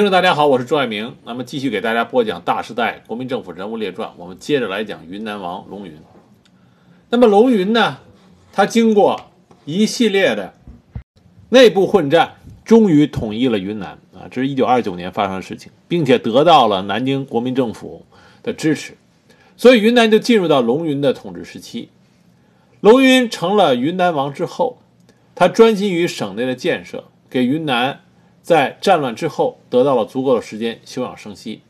听众大家好，我是朱爱明。那么继续给大家播讲《大时代：国民政府人物列传》，我们接着来讲云南王龙云。那么龙云呢，他经过一系列的内部混战，终于统一了云南啊！这是一九二九年发生的事情，并且得到了南京国民政府的支持，所以云南就进入到龙云的统治时期。龙云成了云南王之后，他专心于省内的建设，给云南。在战乱之后，得到了足够的时间休养生息，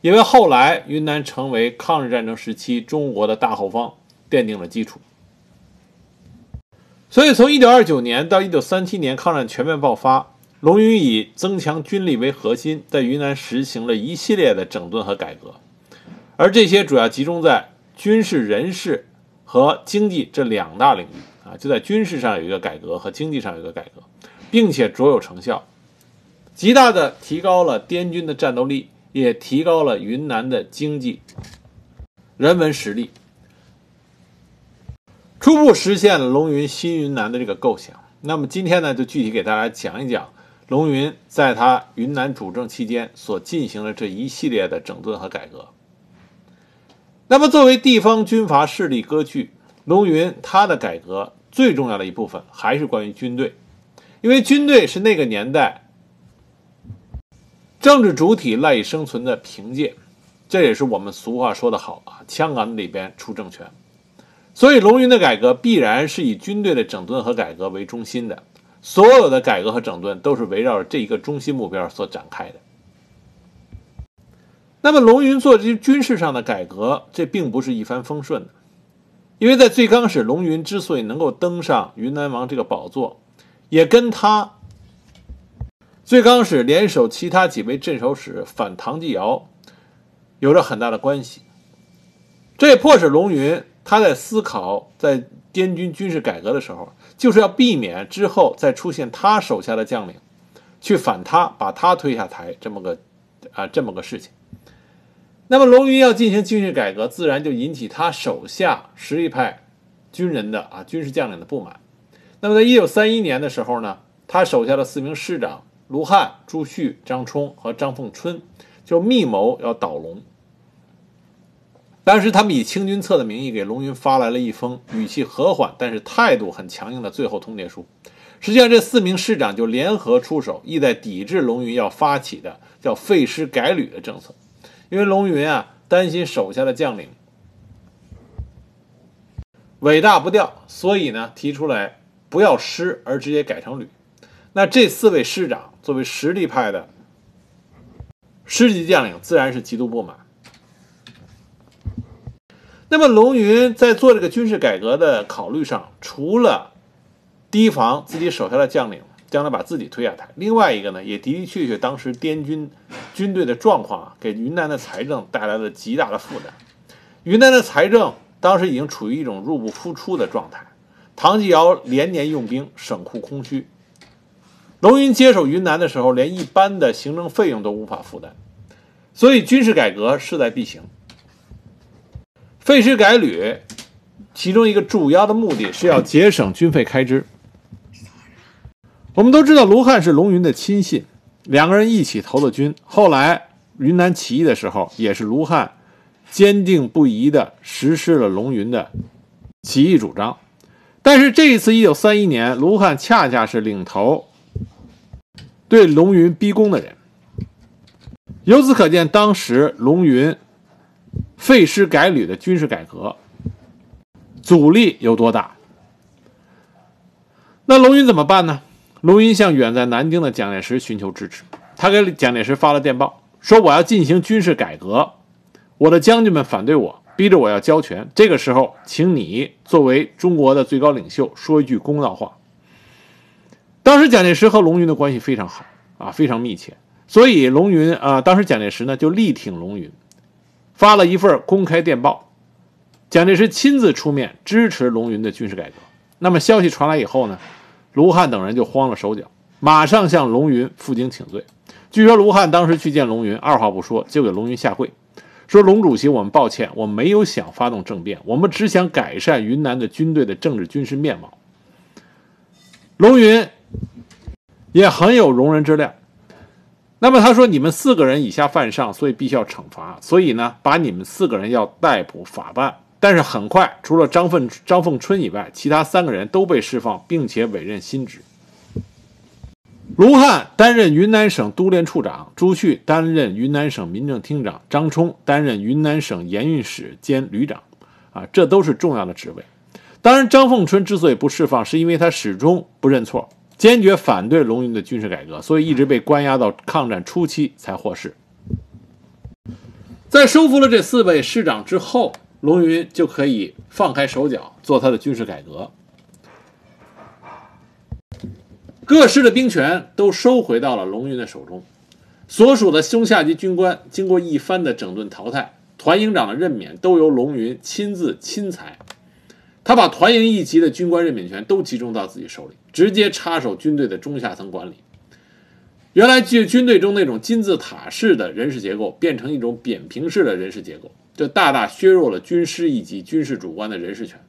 也为后来云南成为抗日战争时期中国的大后方奠定了基础。所以，从1929年到1937年抗战全面爆发，龙云以增强军力为核心，在云南实行了一系列的整顿和改革，而这些主要集中在军事、人事和经济这两大领域啊，就在军事上有一个改革，和经济上有一个改革，并且卓有成效。极大的提高了滇军的战斗力，也提高了云南的经济、人文实力，初步实现了龙云新云南的这个构想。那么今天呢，就具体给大家讲一讲龙云在他云南主政期间所进行的这一系列的整顿和改革。那么作为地方军阀势力割据，龙云他的改革最重要的一部分还是关于军队，因为军队是那个年代。政治主体赖以生存的凭借，这也是我们俗话说得好啊，枪杆子里边出政权。所以龙云的改革必然是以军队的整顿和改革为中心的，所有的改革和整顿都是围绕着这一个中心目标所展开的。那么龙云做这些军事上的改革，这并不是一帆风顺的，因为在最刚始，龙云之所以能够登上云南王这个宝座，也跟他。最刚使联手其他几位镇守使反唐继尧，有着很大的关系。这也迫使龙云他在思考在滇军军事改革的时候，就是要避免之后再出现他手下的将领去反他，把他推下台这么个啊这么个事情。那么龙云要进行军事改革，自然就引起他手下实力派军人的啊军事将领的不满。那么在一九三一年的时候呢，他手下的四名师长。卢汉、朱旭、张冲和张凤春就密谋要倒龙。当时他们以清君侧的名义给龙云发来了一封语气和缓但是态度很强硬的最后通牒书。实际上，这四名师长就联合出手，意在抵制龙云要发起的叫废师改旅的政策。因为龙云啊担心手下的将领尾大不掉，所以呢提出来不要师而直接改成旅。那这四位师长。作为实力派的师级将领，自然是极度不满。那么，龙云在做这个军事改革的考虑上，除了提防自己手下的将领将来把自己推下台，另外一个呢，也的的确确当时滇军军队的状况啊，给云南的财政带来了极大的负担。云南的财政当时已经处于一种入不敷出的状态，唐继尧连年用兵，省库空虚。龙云接手云南的时候，连一般的行政费用都无法负担，所以军事改革势在必行。废师改旅，其中一个主要的目的是要节省军费开支。我们都知道卢汉是龙云的亲信，两个人一起投了军。后来云南起义的时候，也是卢汉坚定不移地实施了龙云的起义主张。但是这一次，一九三一年，卢汉恰恰是领头。对龙云逼宫的人，由此可见，当时龙云废师改旅的军事改革阻力有多大？那龙云怎么办呢？龙云向远在南京的蒋介石寻求支持，他给蒋介石发了电报，说：“我要进行军事改革，我的将军们反对我，逼着我要交权。这个时候，请你作为中国的最高领袖，说一句公道话。”当时蒋介石和龙云的关系非常好啊，非常密切，所以龙云啊，当时蒋介石呢就力挺龙云，发了一份公开电报，蒋介石亲自出面支持龙云的军事改革。那么消息传来以后呢，卢汉等人就慌了手脚，马上向龙云负荆请罪。据说卢汉当时去见龙云，二话不说就给龙云下跪，说：“龙主席，我们抱歉，我没有想发动政变，我们只想改善云南的军队的政治军事面貌。”龙云。也很有容人之量。那么他说你们四个人以下犯上，所以必须要惩罚，所以呢，把你们四个人要逮捕法办。但是很快，除了张凤张凤春以外，其他三个人都被释放，并且委任新职。卢汉担任云南省督练处长，朱旭担任云南省民政厅长，张冲担任云南省盐运使兼旅长。啊，这都是重要的职位。当然，张凤春之所以不释放，是因为他始终不认错，坚决反对龙云的军事改革，所以一直被关押到抗战初期才获释。在收服了这四位师长之后，龙云就可以放开手脚做他的军事改革。各师的兵权都收回到了龙云的手中，所属的中下级军官经过一番的整顿淘汰。团营长的任免都由龙云亲自亲裁，他把团营一级的军官任免权都集中到自己手里，直接插手军队的中下层管理。原来军军队中那种金字塔式的人事结构，变成一种扁平式的人事结构，这大大削弱了军师一级军事主官的人事权，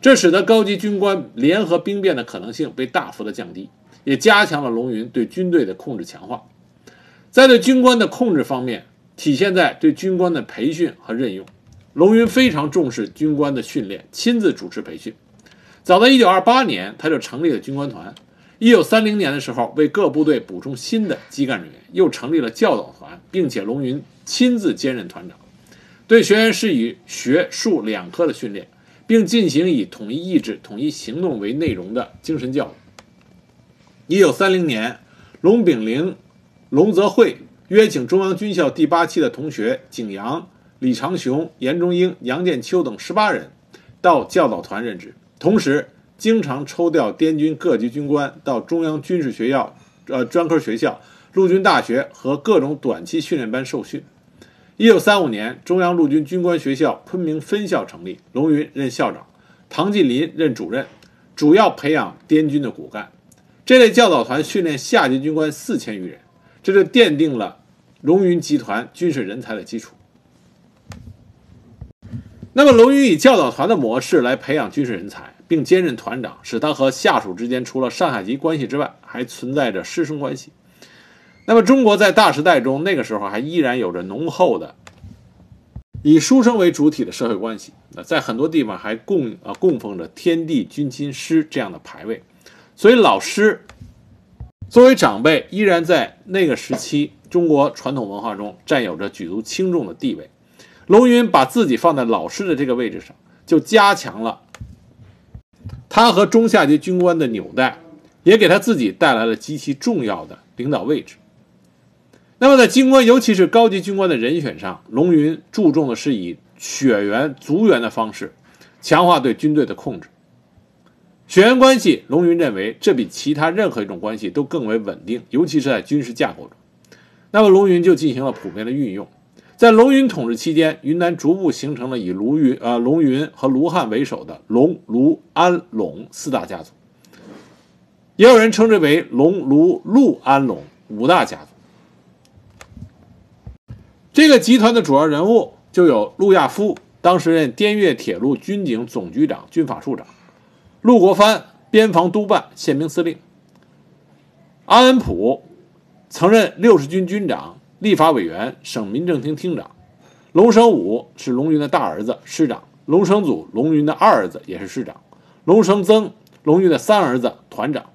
这使得高级军官联合兵变的可能性被大幅的降低，也加强了龙云对军队的控制强化。在对军官的控制方面。体现在对军官的培训和任用，龙云非常重视军官的训练，亲自主持培训。早在1928年，他就成立了军官团。1930年的时候，为各部队补充新的基干人员，又成立了教导团，并且龙云亲自兼任团长，对学员施以学术两科的训练，并进行以统一意志、统一行动为内容的精神教育。1930年，龙炳龄、龙泽会。约请中央军校第八期的同学景阳、李长雄、严中英、杨建秋等十八人到教导团任职，同时经常抽调滇军各级军官到中央军事学校、呃专科学校、陆军大学和各种短期训练班受训。一九三五年，中央陆军军官学校昆明分校成立，龙云任校长，唐继林任主任，主要培养滇军的骨干。这类教导团训练下级军官四千余人，这就奠定了。龙云集团军事人才的基础。那么，龙云以教导团的模式来培养军事人才，并兼任团长，使他和下属之间除了上下级关系之外，还存在着师生关系。那么，中国在大时代中，那个时候还依然有着浓厚的以书生为主体的社会关系。那在很多地方还供啊供奉着天地君亲师这样的牌位，所以老师作为长辈，依然在那个时期。中国传统文化中占有着举足轻重的地位，龙云把自己放在老师的这个位置上，就加强了他和中下级军官的纽带，也给他自己带来了极其重要的领导位置。那么在军官，尤其是高级军官的人选上，龙云注重的是以血缘、族缘的方式，强化对军队的控制。血缘关系，龙云认为这比其他任何一种关系都更为稳定，尤其是在军事架构中。那么龙云就进行了普遍的运用，在龙云统治期间，云南逐步形成了以卢云、呃龙云和卢汉为首的龙、卢、安、陇四大家族，也有人称之为龙、卢、陆、安、陇五大家族。这个集团的主要人物就有陆亚夫，当时任滇越铁路军警总局长、军法处长；陆国藩，边防督办、宪兵司令；安恩普。曾任六十军军长、立法委员、省民政厅厅长。龙生武是龙云的大儿子，师长；龙生祖，龙云的二儿子，也是师长；龙生曾，龙云的三儿子，团长。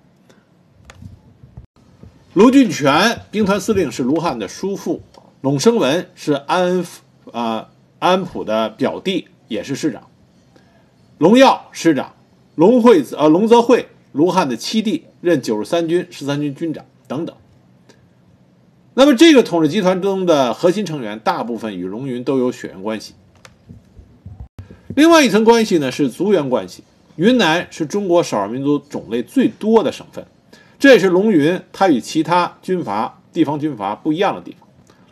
卢俊全，兵团司令，是卢汉的叔父；龙生文是安啊安普的表弟，也是师长；龙耀师长；龙惠子呃龙泽惠，卢汉的七弟，任九十三军十三军军长等等。那么，这个统治集团中的核心成员大部分与龙云都有血缘关系。另外一层关系呢是族源关系。云南是中国少数民族种类最多的省份，这也是龙云他与其他军阀地方军阀不一样的地方。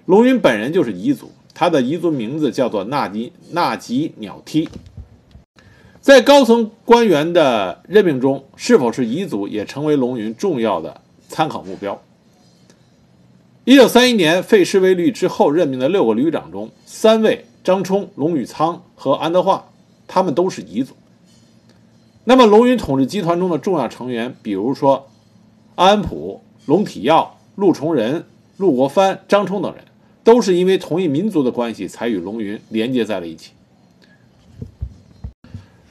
龙云本人就是彝族，他的彝族名字叫做纳吉纳吉鸟踢。在高层官员的任命中，是否是彝族也成为龙云重要的参考目标。一九三一年废师为律之后任命的六个旅长中，三位张冲、龙宇仓和安德化，他们都是彝族。那么龙云统治集团中的重要成员，比如说安安普、龙体耀、陆崇仁、陆国藩、张冲等人，都是因为同一民族的关系才与龙云连接在了一起。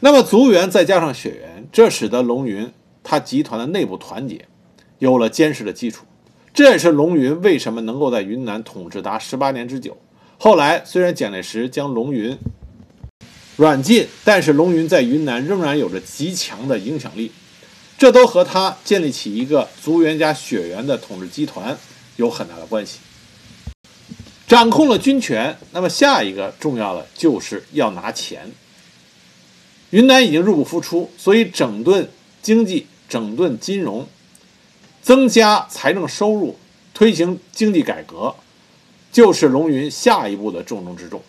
那么族源再加上血缘，这使得龙云他集团的内部团结有了坚实的基础。这也是龙云为什么能够在云南统治达十八年之久。后来虽然蒋介石将龙云软禁，但是龙云在云南仍然有着极强的影响力。这都和他建立起一个族源加血缘的统治集团有很大的关系。掌控了军权，那么下一个重要的就是要拿钱。云南已经入不敷出，所以整顿经济、整顿金融、增加财政收入、推行经济改革，就是龙云下一步的重中之重。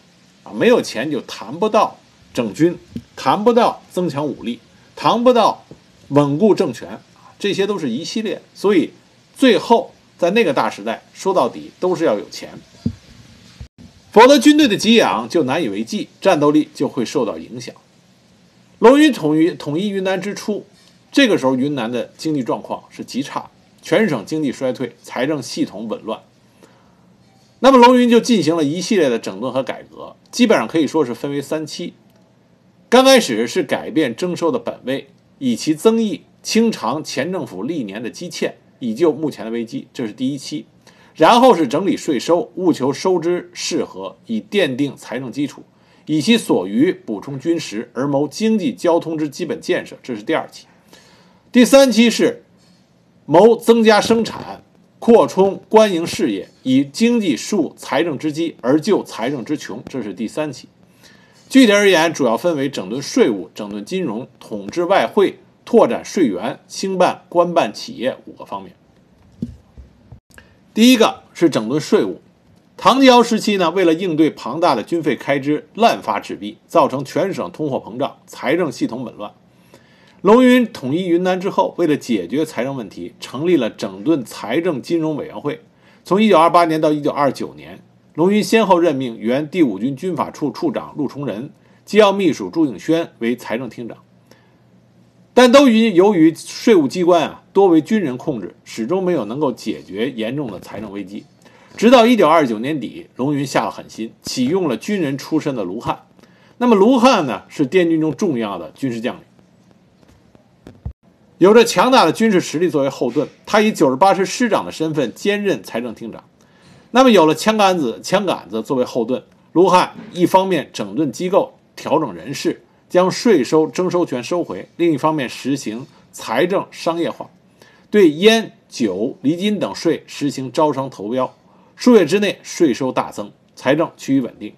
啊，没有钱就谈不到整军，谈不到增强武力，谈不到。稳固政权啊，这些都是一系列，所以最后在那个大时代，说到底都是要有钱，否则军队的给养就难以为继，战斗力就会受到影响。龙云统一统一云南之初，这个时候云南的经济状况是极差，全省经济衰退，财政系统紊乱。那么龙云就进行了一系列的整顿和改革，基本上可以说是分为三期。刚开始是改变征收的本位。以其增益清偿前政府历年的积欠，以救目前的危机，这是第一期。然后是整理税收，务求收支适合，以奠定财政基础，以其所余补充军时，而谋经济交通之基本建设，这是第二期。第三期是谋增加生产，扩充官营事业，以经济树财政之基，而救财政之穷，这是第三期。具体而言，主要分为整顿税务、整顿金融、统治外汇、拓展税源、兴办官办企业五个方面。第一个是整顿税务。唐继尧时期呢，为了应对庞大的军费开支，滥发纸币，造成全省通货膨胀，财政系统紊乱。龙云统一云南之后，为了解决财政问题，成立了整顿财政金融委员会。从1928年到1929年。龙云先后任命原第五军军法处处长陆崇仁、机要秘书朱应轩为财政厅长，但都因由于税务机关啊多为军人控制，始终没有能够解决严重的财政危机。直到一九二九年底，龙云下了狠心，启用了军人出身的卢汉。那么卢汉呢，是滇军中重要的军事将领，有着强大的军事实力作为后盾。他以九十八师师长的身份兼任财政厅长。那么有了枪杆子、枪杆子作为后盾，卢汉一方面整顿机构、调整人事，将税收征收权收回；另一方面实行财政商业化，对烟酒、厘金等税实行招商投标。数月之内，税收大增，财政趋于稳定。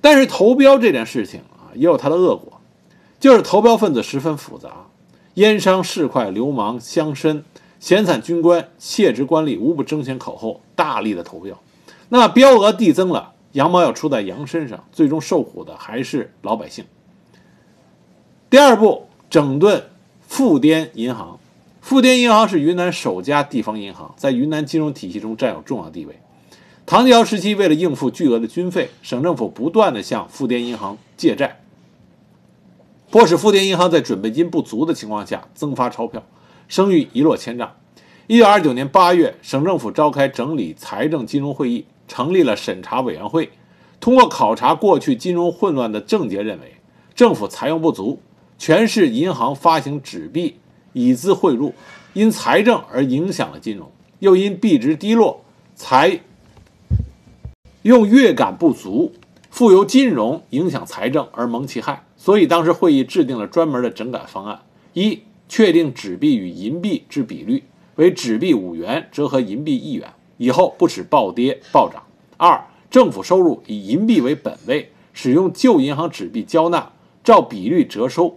但是投标这件事情啊，也有它的恶果，就是投标分子十分复杂，烟商、市侩、流氓、乡绅。闲散军官、卸职官吏无不争先恐后，大力的投标。那标额递增了，羊毛要出在羊身上，最终受苦的还是老百姓。第二步，整顿富滇银行。富滇银行是云南首家地方银行，在云南金融体系中占有重要地位。唐继尧时期，为了应付巨额的军费，省政府不断的向富滇银行借债，迫使富滇银行在准备金不足的情况下增发钞票。声誉一落千丈。一九二九年八月，省政府召开整理财政金融会议，成立了审查委员会。通过考察过去金融混乱的症结，认为政府财用不足，全市银行发行纸币以资汇入，因财政而影响了金融；又因币值低落，财用月感不足，复由金融影响财政而蒙其害。所以当时会议制定了专门的整改方案：一。确定纸币与银币之比率为纸币五元折合银币一元，以后不使暴跌暴涨。二、政府收入以银币为本位，使用旧银行纸币交纳，照比率折收，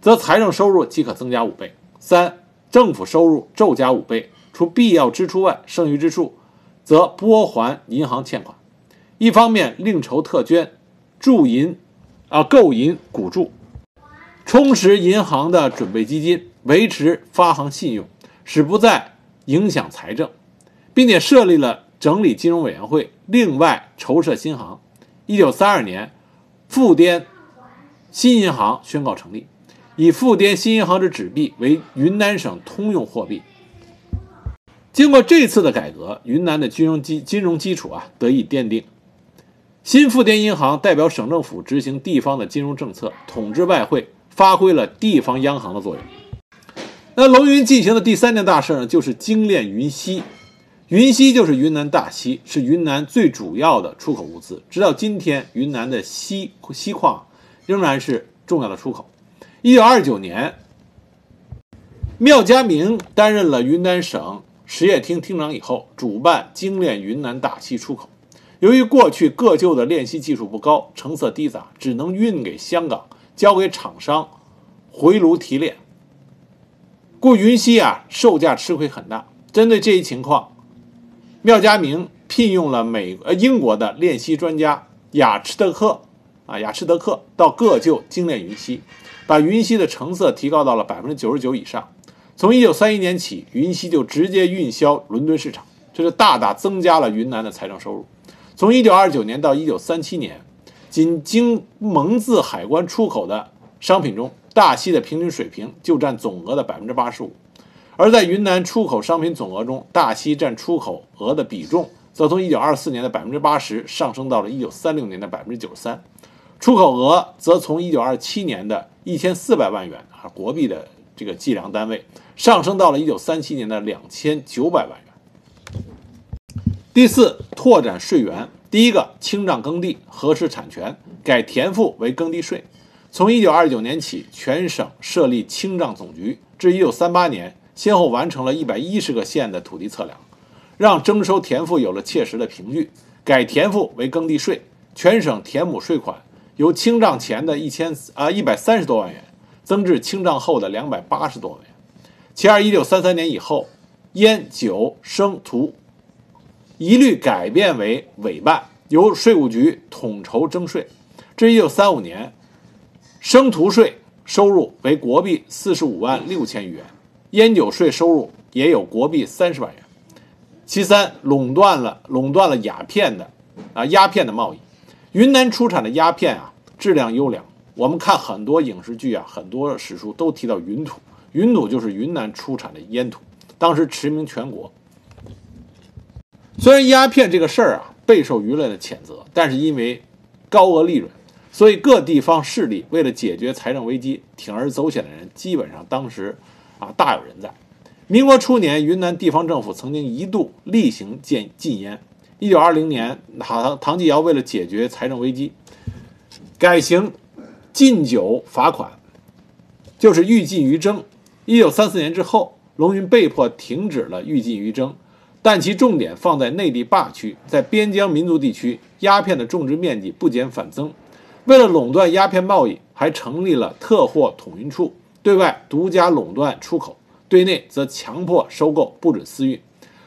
则财政收入即可增加五倍。三、政府收入骤加五倍，除必要支出外，剩余之处则拨还银行欠款。一方面另筹特捐，铸银，啊购银补助。充实银行的准备基金，维持发行信用，使不再影响财政，并且设立了整理金融委员会，另外筹设新行。一九三二年，富滇新银行宣告成立，以富滇新银行之纸币为云南省通用货币。经过这次的改革，云南的金融基金融基础啊得以奠定。新富滇银行代表省政府执行地方的金融政策，统治外汇，发挥了地方央行的作用。那龙云进行的第三件大事呢，就是精炼云锡。云锡就是云南大锡，是云南最主要的出口物资。直到今天，云南的锡锡矿仍然是重要的出口。一九二九年，缪家明担任了云南省实业厅厅长以后，主办精炼云南大锡出口。由于过去各旧的炼锡技术不高，成色低杂，只能运给香港，交给厂商回炉提炼，故云锡啊售价吃亏很大。针对这一情况，缪家明聘用了美呃英国的炼锡专家雅赤德克，啊雅赤德克到各旧精炼云锡，把云锡的成色提高到了百分之九十九以上。从一九三一年起，云锡就直接运销伦敦市场，这就大大增加了云南的财政收入。从一九二九年到一九三七年，仅经蒙自海关出口的商品中，大西的平均水平就占总额的百分之八十五。而在云南出口商品总额中，大西占出口额的比重，则从1924年的百分之八十上升到了1936年的百分之九十三，出口额则从1927年的一千四百万元啊国币的这个计量单位，上升到了1937年的两千九百万元。第四，拓展税源。第一个，清账耕地，核实产权，改田赋为耕地税。从1929年起，全省设立清账总局，至1938年。先后完成了一百一十个县的土地测量，让征收田赋有了切实的凭据，改田赋为耕地税，全省田亩税款由清账前的一千啊一百三十多万元，增至清账后的两百八十多万元。其二，一九三三年以后，烟酒生土一律改变为委办，由税务局统筹征税。至一九三五年，生土税收入为国币四十五万六千余元。烟酒税收入也有国币三十万元。其三，垄断了垄断了鸦片的啊鸦片的贸易。云南出产的鸦片啊质量优良。我们看很多影视剧啊，很多史书都提到云土，云土就是云南出产的烟土，当时驰名全国。虽然鸦片这个事儿啊备受舆论的谴责，但是因为高额利润，所以各地方势力为了解决财政危机，铤而走险的人基本上当时。啊，大有人在。民国初年，云南地方政府曾经一度例行禁禁烟。一九二零年，唐唐继尧为了解决财政危机，改行禁酒罚款，就是欲禁于征。一九三四年之后，龙云被迫停止了欲禁于征，但其重点放在内地坝区，在边疆民族地区，鸦片的种植面积不减反增。为了垄断鸦片贸易，还成立了特货统运处。对外独家垄断出口，对内则强迫收购，不准私运，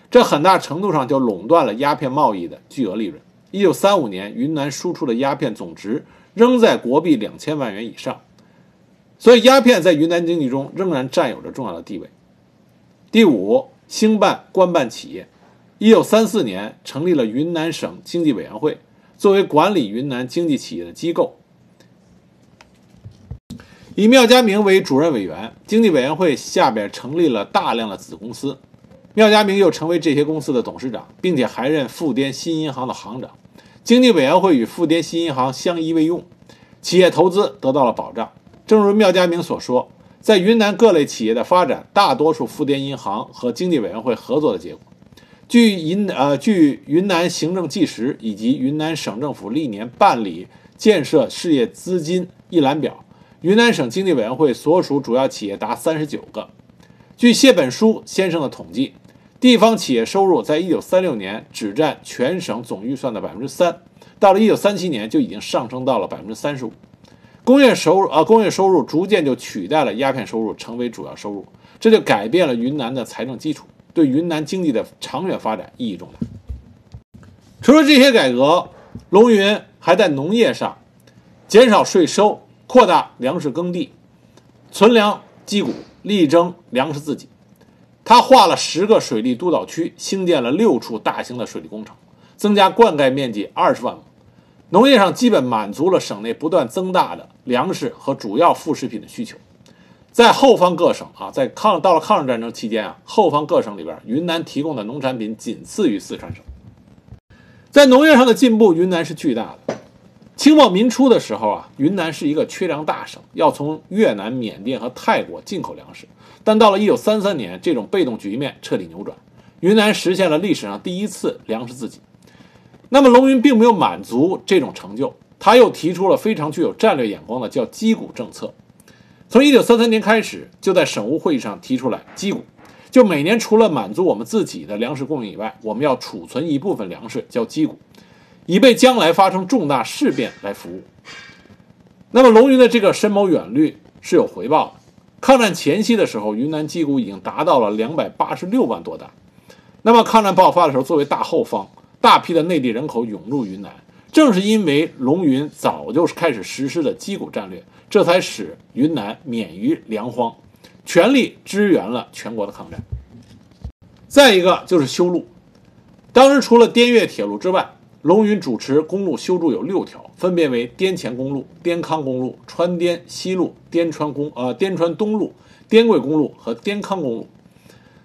这很大程度上就垄断了鸦片贸易的巨额利润。一九三五年，云南输出的鸦片总值仍在国币两千万元以上，所以鸦片在云南经济中仍然占有着重要的地位。第五，兴办官办企业。一九三四年，成立了云南省经济委员会，作为管理云南经济企业的机构。以缪家明为主任委员，经济委员会下边成立了大量的子公司，缪家明又成为这些公司的董事长，并且还任富滇新银行的行长。经济委员会与富滇新银行相依为用，企业投资得到了保障。正如缪家明所说，在云南各类企业的发展，大多数富滇银行和经济委员会合作的结果。据云呃据云南行政纪实以及云南省政府历年办理建设事业资金一览表。云南省经济委员会所属主要企业达三十九个。据谢本书先生的统计，地方企业收入在一九三六年只占全省总预算的百分之三，到了一九三七年就已经上升到了百分之三十五。工业收入啊，工业收入逐渐就取代了鸦片收入成为主要收入，这就改变了云南的财政基础，对云南经济的长远发展意义重大。除了这些改革，龙云还在农业上减少税收。扩大粮食耕地，存粮积谷，力争粮食自给。他划了十个水利督导区，兴建了六处大型的水利工程，增加灌溉面积二十万亩。农业上基本满足了省内不断增大的粮食和主要副食品的需求。在后方各省啊，在抗到了抗日战争期间啊，后方各省里边，云南提供的农产品仅次于四川省。在农业上的进步，云南是巨大的。清末民初的时候啊，云南是一个缺粮大省，要从越南、缅甸和泰国进口粮食。但到了1933年，这种被动局面彻底扭转，云南实现了历史上第一次粮食自给。那么龙云并没有满足这种成就，他又提出了非常具有战略眼光的叫击鼓政策。从1933年开始，就在省务会议上提出来击鼓，就每年除了满足我们自己的粮食供应以外，我们要储存一部分粮食，叫击鼓。以备将来发生重大事变来服务。那么龙云的这个深谋远虑是有回报的。抗战前夕的时候，云南击鼓已经达到了两百八十六万多担。那么抗战爆发的时候，作为大后方，大批的内地人口涌入云南。正是因为龙云早就开始实施了击鼓战略，这才使云南免于粮荒，全力支援了全国的抗战。再一个就是修路，当时除了滇越铁路之外，龙云主持公路修筑有六条，分别为滇黔公路、滇康公路、川滇西路、滇川公呃滇川东路、滇桂公路和滇康公路。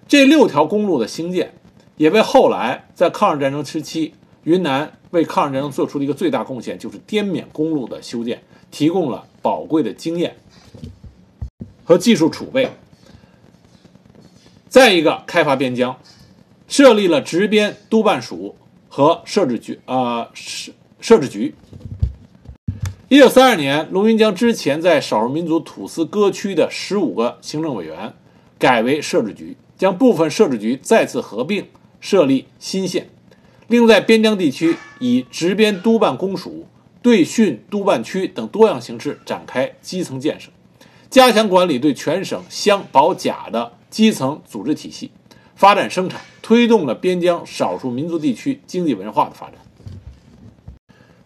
这六条公路的兴建，也为后来在抗日战争时期，云南为抗日战争做出的一个最大贡献，就是滇缅公路的修建，提供了宝贵的经验和技术储备。再一个，开发边疆，设立了直边督办署。和设置局啊设设置局。一九三二年，龙云将之前在少数民族土司割区的十五个行政委员改为设置局，将部分设置局再次合并，设立新县。另在边疆地区以直边督办公署、对训督办区等多样形式展开基层建设，加强管理对全省乡保甲的基层组织体系。发展生产，推动了边疆少数民族地区经济文化的发展。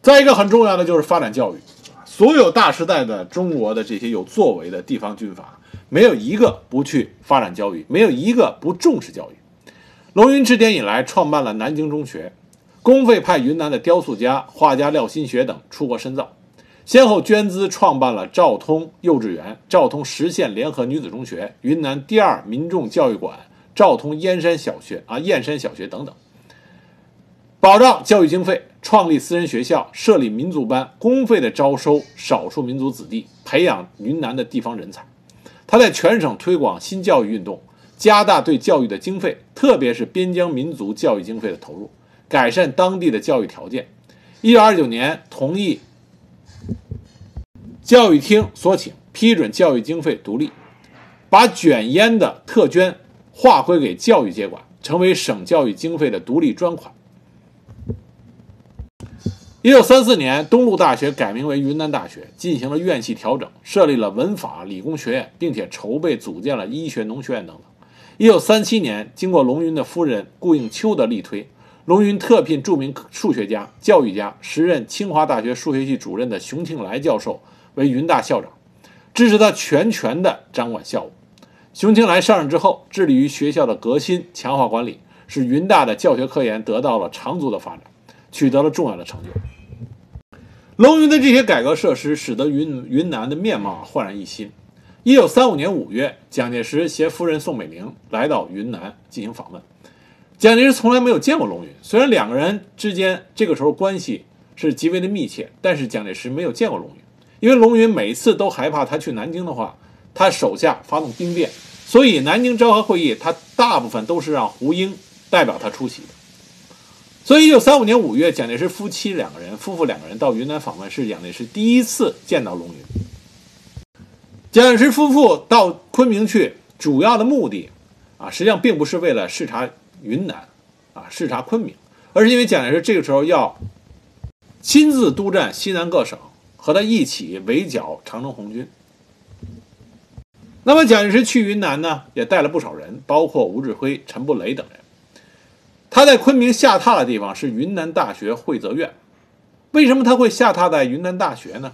再一个很重要的就是发展教育，所有大时代的中国的这些有作为的地方军阀，没有一个不去发展教育，没有一个不重视教育。龙云治典以来，创办了南京中学，公费派云南的雕塑家、画家廖新学等出国深造，先后捐资创办了昭通幼稚园、昭通实县联合女子中学、云南第二民众教育馆。昭通燕山小学啊，燕山小学等等，保障教育经费，创立私人学校，设立民族班，公费的招收少数民族子弟，培养云南的地方人才。他在全省推广新教育运动，加大对教育的经费，特别是边疆民族教育经费的投入，改善当地的教育条件。一九二九年，同意教育厅所请，批准教育经费独立，把卷烟的特捐。划归给教育接管，成为省教育经费的独立专款。一九三四年，东陆大学改名为云南大学，进行了院系调整，设立了文法理工学院，并且筹备组建了医学农学院等等。一九三七年，经过龙云的夫人顾应秋的力推，龙云特聘著名数学家、教育家、时任清华大学数学系主任的熊庆来教授为云大校长，支持他全权的掌管校务。熊庆来上任之后，致力于学校的革新、强化管理，使云大的教学科研得到了长足的发展，取得了重要的成就。龙云的这些改革设施，使得云云南的面貌焕然一新。一九三五年五月，蒋介石携夫人宋美龄来到云南进行访问。蒋介石从来没有见过龙云，虽然两个人之间这个时候关系是极为的密切，但是蒋介石没有见过龙云，因为龙云每次都害怕他去南京的话。他手下发动兵变，所以南京昭和会议他大部分都是让胡英代表他出席的。所以，一九三五年五月，蒋介石夫妻两个人，夫妇两个人到云南访问，是蒋介石第一次见到龙云。蒋介石夫妇到昆明去，主要的目的啊，实际上并不是为了视察云南，啊，视察昆明，而是因为蒋介石这个时候要亲自督战西南各省，和他一起围剿长征红军。那么蒋介石去云南呢，也带了不少人，包括吴志辉、陈布雷等人。他在昆明下榻的地方是云南大学会泽院。为什么他会下榻在云南大学呢？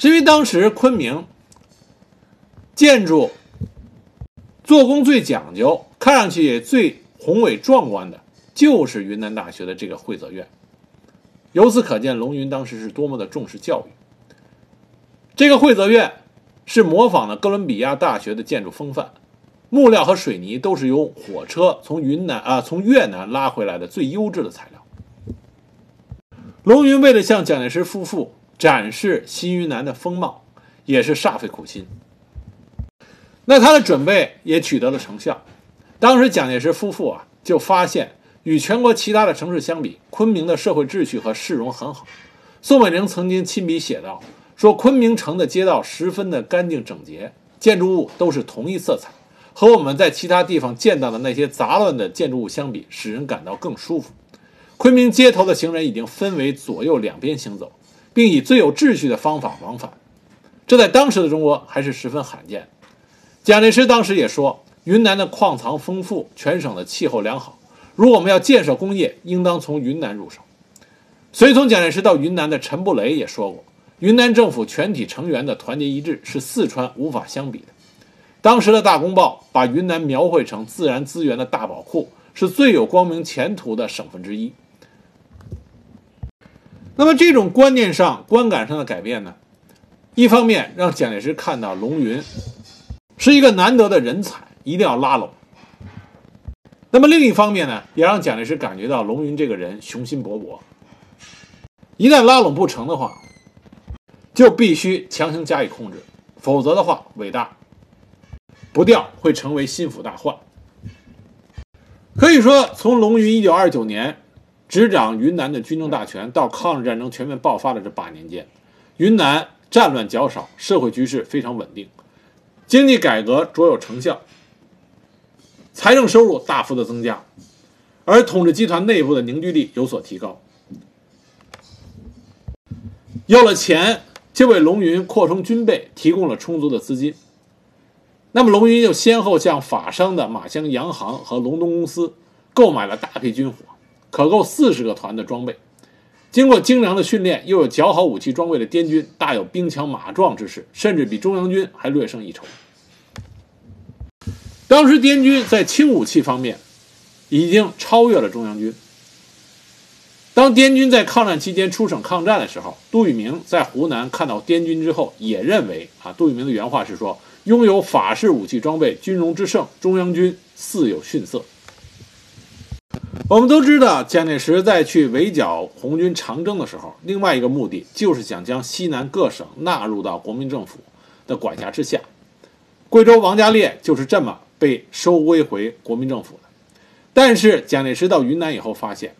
是因为当时昆明建筑做工最讲究、看上去也最宏伟壮观的，就是云南大学的这个惠泽院。由此可见，龙云当时是多么的重视教育。这个惠泽院。是模仿了哥伦比亚大学的建筑风范，木料和水泥都是由火车从云南啊从越南拉回来的最优质的材料。龙云为了向蒋介石夫妇展示新云南的风貌，也是煞费苦心。那他的准备也取得了成效。当时蒋介石夫妇啊就发现，与全国其他的城市相比，昆明的社会秩序和市容很好。宋美龄曾经亲笔写道：“说昆明城的街道十分的干净整洁，建筑物都是同一色彩，和我们在其他地方见到的那些杂乱的建筑物相比，使人感到更舒服。昆明街头的行人已经分为左右两边行走，并以最有秩序的方法往返，这在当时的中国还是十分罕见。”蒋介石当时也说：“云南的矿藏丰富，全省的气候良好，如果我们要建设工业，应当从云南入手。”随从蒋介石到云南的陈布雷也说过：“云南政府全体成员的团结一致是四川无法相比的。”当时的大公报把云南描绘成自然资源的大宝库，是最有光明前途的省份之一。那么，这种观念上、观感上的改变呢？一方面让蒋介石看到龙云是一个难得的人才，一定要拉拢；那么另一方面呢，也让蒋介石感觉到龙云这个人雄心勃勃。一旦拉拢不成的话，就必须强行加以控制，否则的话，伟大不掉会成为心腹大患。可以说，从龙云一九二九年执掌云南的军政大权，到抗日战争全面爆发的这八年间，云南战乱较少，社会局势非常稳定，经济改革卓有成效，财政收入大幅的增加，而统治集团内部的凝聚力有所提高。有了钱，就为龙云扩充军备提供了充足的资金。那么，龙云又先后向法商的马乡洋行和隆东公司购买了大批军火，可够四十个团的装备。经过精良的训练，又有较好武器装备的滇军，大有兵强马壮之势，甚至比中央军还略胜一筹。当时，滇军在轻武器方面已经超越了中央军。当滇军在抗战期间出省抗战的时候，杜聿明在湖南看到滇军之后，也认为啊，杜聿明的原话是说：“拥有法式武器装备，军容之盛，中央军似有逊色。”我们都知道，蒋介石在去围剿红军长征的时候，另外一个目的就是想将西南各省纳入到国民政府的管辖之下。贵州王家烈就是这么被收归回国民政府的。但是蒋介石到云南以后发现。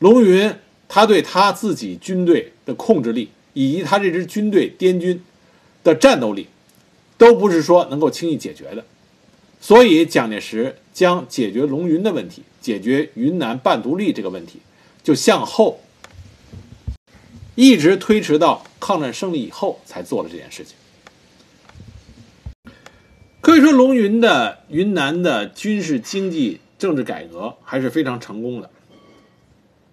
龙云，他对他自己军队的控制力，以及他这支军队滇军的战斗力，都不是说能够轻易解决的。所以，蒋介石将解决龙云的问题，解决云南半独立这个问题，就向后一直推迟到抗战胜利以后才做了这件事情。可以说，龙云的云南的军事、经济、政治改革还是非常成功的。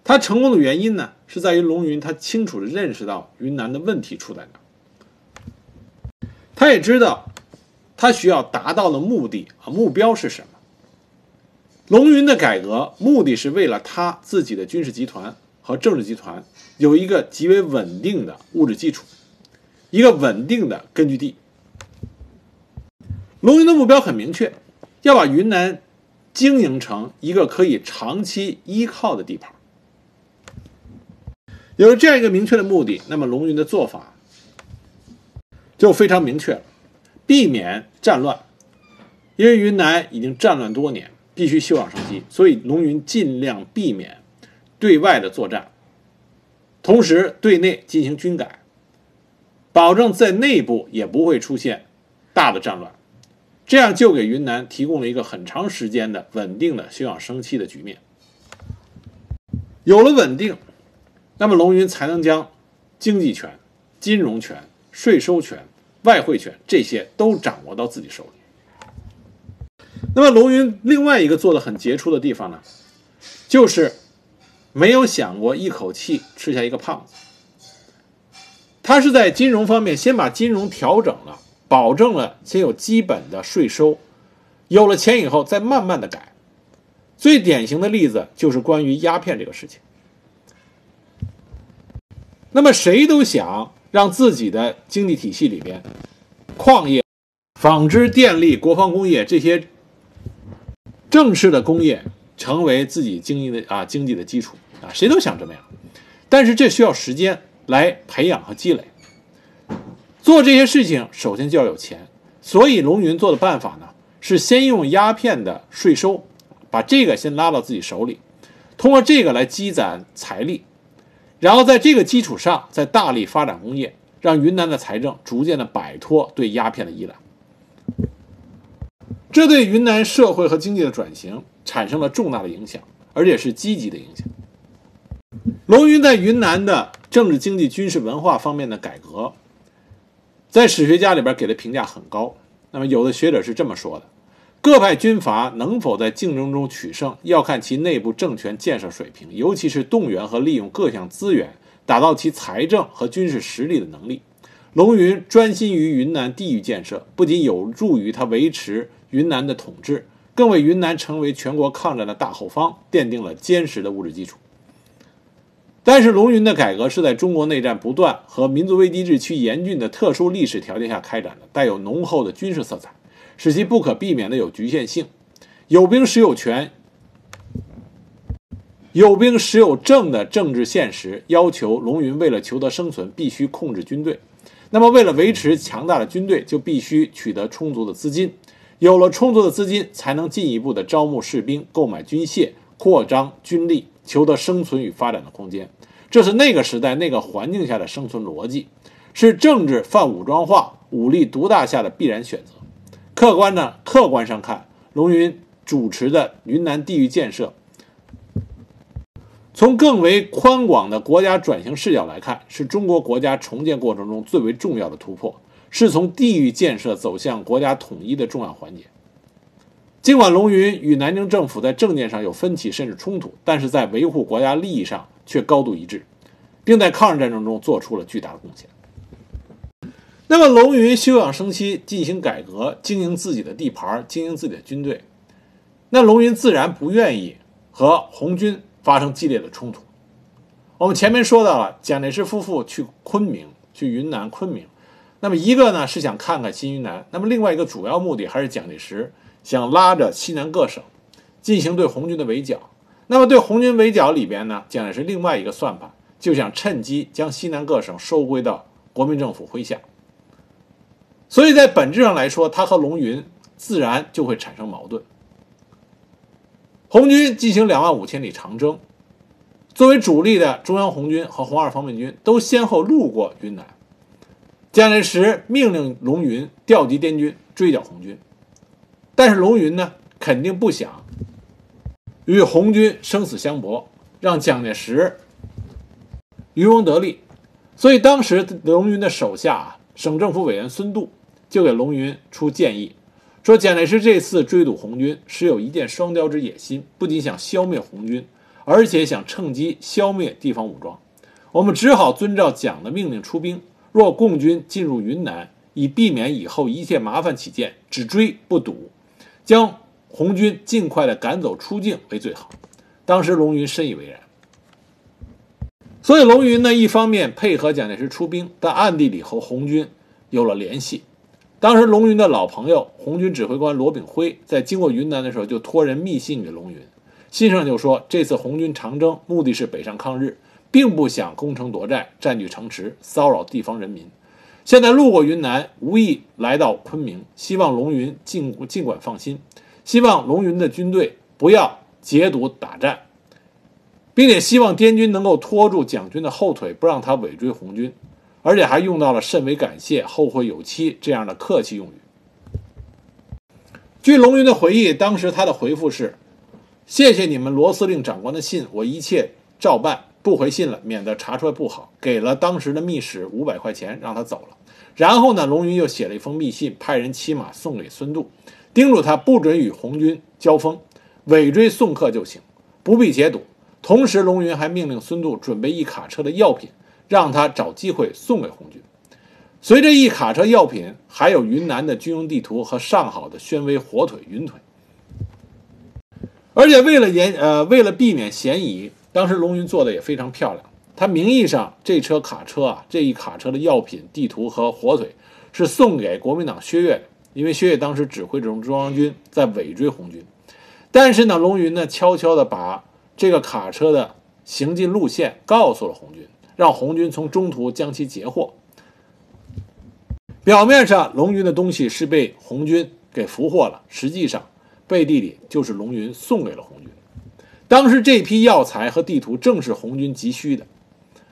他成功的原因呢，是在于龙云他清楚的认识到云南的问题出在哪，他也知道他需要达到的目的啊目标是什么。龙云的改革目的是为了他自己的军事集团和政治集团有一个极为稳定的物质基础，一个稳定的根据地。龙云的目标很明确，要把云南经营成一个可以长期依靠的地盘。有了这样一个明确的目的，那么龙云的做法就非常明确了，避免战乱。因为云南已经战乱多年，必须休养生息，所以龙云尽量避免对外的作战，同时对内进行军改，保证在内部也不会出现大的战乱，这样就给云南提供了一个很长时间的稳定的休养生息的局面。有了稳定。那么龙云才能将经济权、金融权、税收权、外汇权这些都掌握到自己手里。那么龙云另外一个做的很杰出的地方呢，就是没有想过一口气吃下一个胖子。他是在金融方面先把金融调整了，保证了先有基本的税收，有了钱以后再慢慢的改。最典型的例子就是关于鸦片这个事情。那么谁都想让自己的经济体系里边矿业、纺织、电力、国防工业这些正式的工业成为自己经济的啊经济的基础啊，谁都想这么样，但是这需要时间来培养和积累。做这些事情，首先就要有钱，所以龙云做的办法呢，是先用鸦片的税收，把这个先拉到自己手里，通过这个来积攒财力，然后在这个基础上再大力发展工业，让云南的财政逐渐的摆脱对鸦片的依赖。这对云南社会和经济的转型产生了重大的影响，而且是积极的影响。龙云在云南的政治、经济、军事、文化方面的改革。在史学家里边给的评价很高。那么，有的学者是这么说的：各派军阀能否在竞争中取胜，要看其内部政权建设水平，尤其是动员和利用各项资源，打造其财政和军事实力的能力。龙云专心于云南地域建设，不仅有助于他维持云南的统治，更为云南成为全国抗战的大后方奠定了坚实的物质基础。但是，龙云的改革是在中国内战不断和民族危机日趋严峻的特殊历史条件下开展的，带有浓厚的军事色彩，使其不可避免的有局限性。有兵时有权，有兵时有政的政治现实要求龙云为了求得生存，必须控制军队。那么，为了维持强大的军队，就必须取得充足的资金。有了充足的资金，才能进一步的招募士兵、购买军械、扩张军力。求得生存与发展的空间，这是那个时代那个环境下的生存逻辑，是政治泛武装化、武力独大下的必然选择。客观呢客观上看，龙云主持的云南地域建设，从更为宽广的国家转型视角来看，是中国国家重建过程中最为重要的突破，是从地域建设走向国家统一的重要环节。尽管龙云与南京政府在政见上有分歧甚至冲突，但是在维护国家利益上却高度一致，并在抗日战争中做出了巨大的贡献。那么，龙云休养生息，进行改革，经营自己的地盘，经营自己的军队，那龙云自然不愿意和红军发生激烈的冲突。我们前面说到了蒋介石夫妇去昆明，去云南昆明，那么一个呢是想看看新云南，那么另外一个主要目的还是蒋介石。想拉着西南各省进行对红军的围剿，那么对红军围剿里边呢，蒋介石另外一个算盘，就想趁机将西南各省收归到国民政府麾下。所以在本质上来说，他和龙云自然就会产生矛盾。红军进行两万五千里长征，作为主力的中央红军和红二方面军都先后路过云南，蒋介石命令龙云调集滇军追剿红军。但是龙云呢，肯定不想与红军生死相搏，让蒋介石渔翁得利。所以当时龙云的手下啊，省政府委员孙度就给龙云出建议，说蒋介石这次追堵红军是有一箭双雕之野心，不仅想消灭红军，而且想趁机消灭地方武装。我们只好遵照蒋的命令出兵。若共军进入云南，以避免以后一切麻烦起见，只追不堵。将红军尽快的赶走出境为最好。当时龙云深以为然，所以龙云呢，一方面配合蒋介石出兵，但暗地里和红军有了联系。当时龙云的老朋友红军指挥官罗炳辉在经过云南的时候，就托人密信给龙云，信上就说这次红军长征目的是北上抗日，并不想攻城夺寨、占据城池、骚扰地方人民。现在路过云南，无意来到昆明，希望龙云尽尽管放心，希望龙云的军队不要截堵打战，并且希望滇军能够拖住蒋军的后腿，不让他尾追红军，而且还用到了甚为感谢、后会有期这样的客气用语。据龙云的回忆，当时他的回复是：“谢谢你们罗司令长官的信，我一切照办，不回信了，免得查出来不好。”给了当时的密使五百块钱，让他走了。然后呢，龙云又写了一封密信，派人骑马送给孙渡，叮嘱他不准与红军交锋，尾追送客就行，不必截堵。同时，龙云还命令孙渡准备一卡车的药品，让他找机会送给红军。随着一卡车药品，还有云南的军用地图和上好的宣威火腿、云腿。而且为了严呃，为了避免嫌疑，当时龙云做的也非常漂亮。他名义上这车卡车啊，这一卡车的药品、地图和火腿，是送给国民党薛岳的，因为薛岳当时指挥这种中央军在尾追红军。但是呢，龙云呢悄悄地把这个卡车的行进路线告诉了红军，让红军从中途将其截获。表面上，龙云的东西是被红军给俘获了，实际上背地里就是龙云送给了红军。当时这批药材和地图正是红军急需的，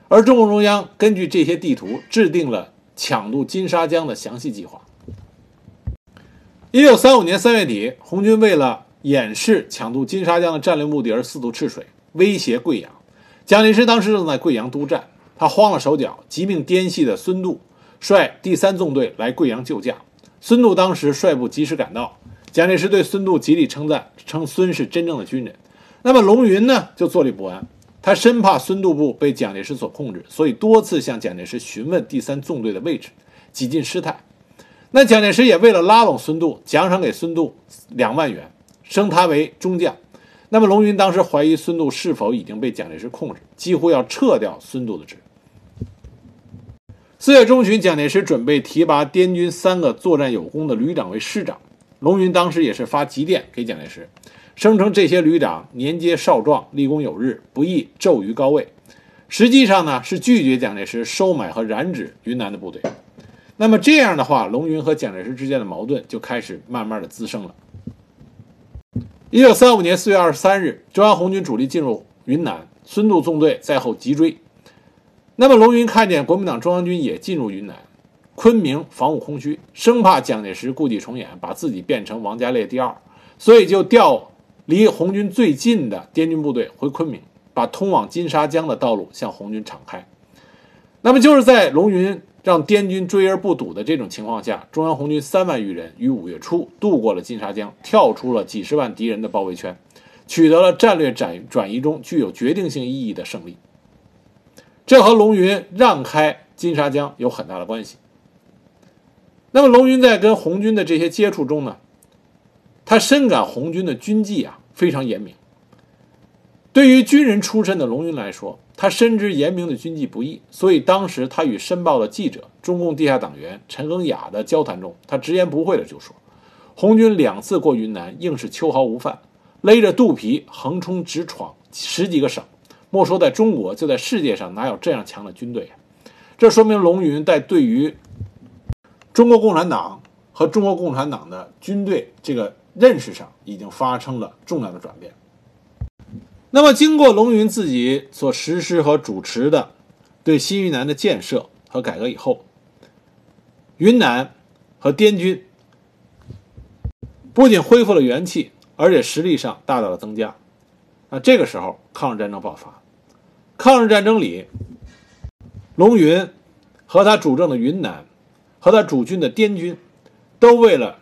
而中共中央根据这些地图制定了抢渡金沙江的详细计划。一九三五年三月底，红军为了掩饰抢渡金沙江的战略目的而四渡赤水，威胁贵阳。蒋介石当时正在贵阳督战，他慌了手脚，急命滇系的孙渡率第三纵队来贵阳救驾。孙渡当时率部及时赶到，蒋介石对孙渡极力称赞，称孙是真正的军人。那么龙云呢，就坐立不安，他生怕孙渡部被蒋介石所控制，所以多次向蒋介石询问第三纵队的位置，几近失态。那蒋介石也为了拉拢孙渡，奖赏给孙渡两万元。升他为中将，那么龙云当时怀疑孙渡是否已经被蒋介石控制，几乎要撤掉孙渡的职。四月中旬，蒋介石准备提拔滇军三个作战有功的旅长为师长，龙云当时也是发急电给蒋介石，声称这些旅长年皆少壮，立功有日，不宜骤于高位。实际上呢，是拒绝蒋介石收买和染指云南的部队。那么这样的话，龙云和蒋介石之间的矛盾就开始慢慢的滋生了。一九三五年四月二十三日，中央红军主力进入云南，孙渡纵队在后急追。那么龙云看见国民党中央军也进入云南，昆明防务空虚，生怕蒋介石故伎重演，把自己变成王家烈第二，所以就调离红军最近的滇军部队回昆明，把通往金沙江的道路向红军敞开。那么就是在龙云。让滇军追而不堵的这种情况下，中央红军三万余人于五月初渡过了金沙江，跳出了几十万敌人的包围圈，取得了战略转转移中具有决定性意义的胜利。这和龙云让开金沙江有很大的关系。那么，龙云在跟红军的这些接触中呢，他深感红军的军纪啊非常严明。对于军人出身的龙云来说，他深知严明的军纪不易，所以当时他与《申报》的记者、中共地下党员陈庚雅的交谈中，他直言不讳的就说：“红军两次过云南，硬是秋毫无犯，勒着肚皮横冲直闯十几个省，莫说在中国，就在世界上哪有这样强的军队啊？”这说明龙云在对于中国共产党和中国共产党的军队这个认识上，已经发生了重要的转变。那么，经过龙云自己所实施和主持的对新云南的建设和改革以后，云南和滇军不仅恢复了元气，而且实力上大大的增加。啊，这个时候抗日战争爆发，抗日战争里，龙云和他主政的云南和他主军的滇军，都为了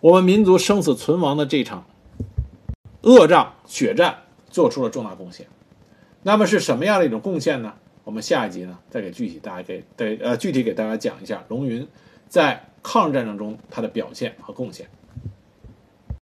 我们民族生死存亡的这场。恶仗血战做出了重大贡献，那么是什么样的一种贡献呢？我们下一集呢，再给具体大家给对呃具体给大家讲一下龙云在抗日战争中他的表现和贡献。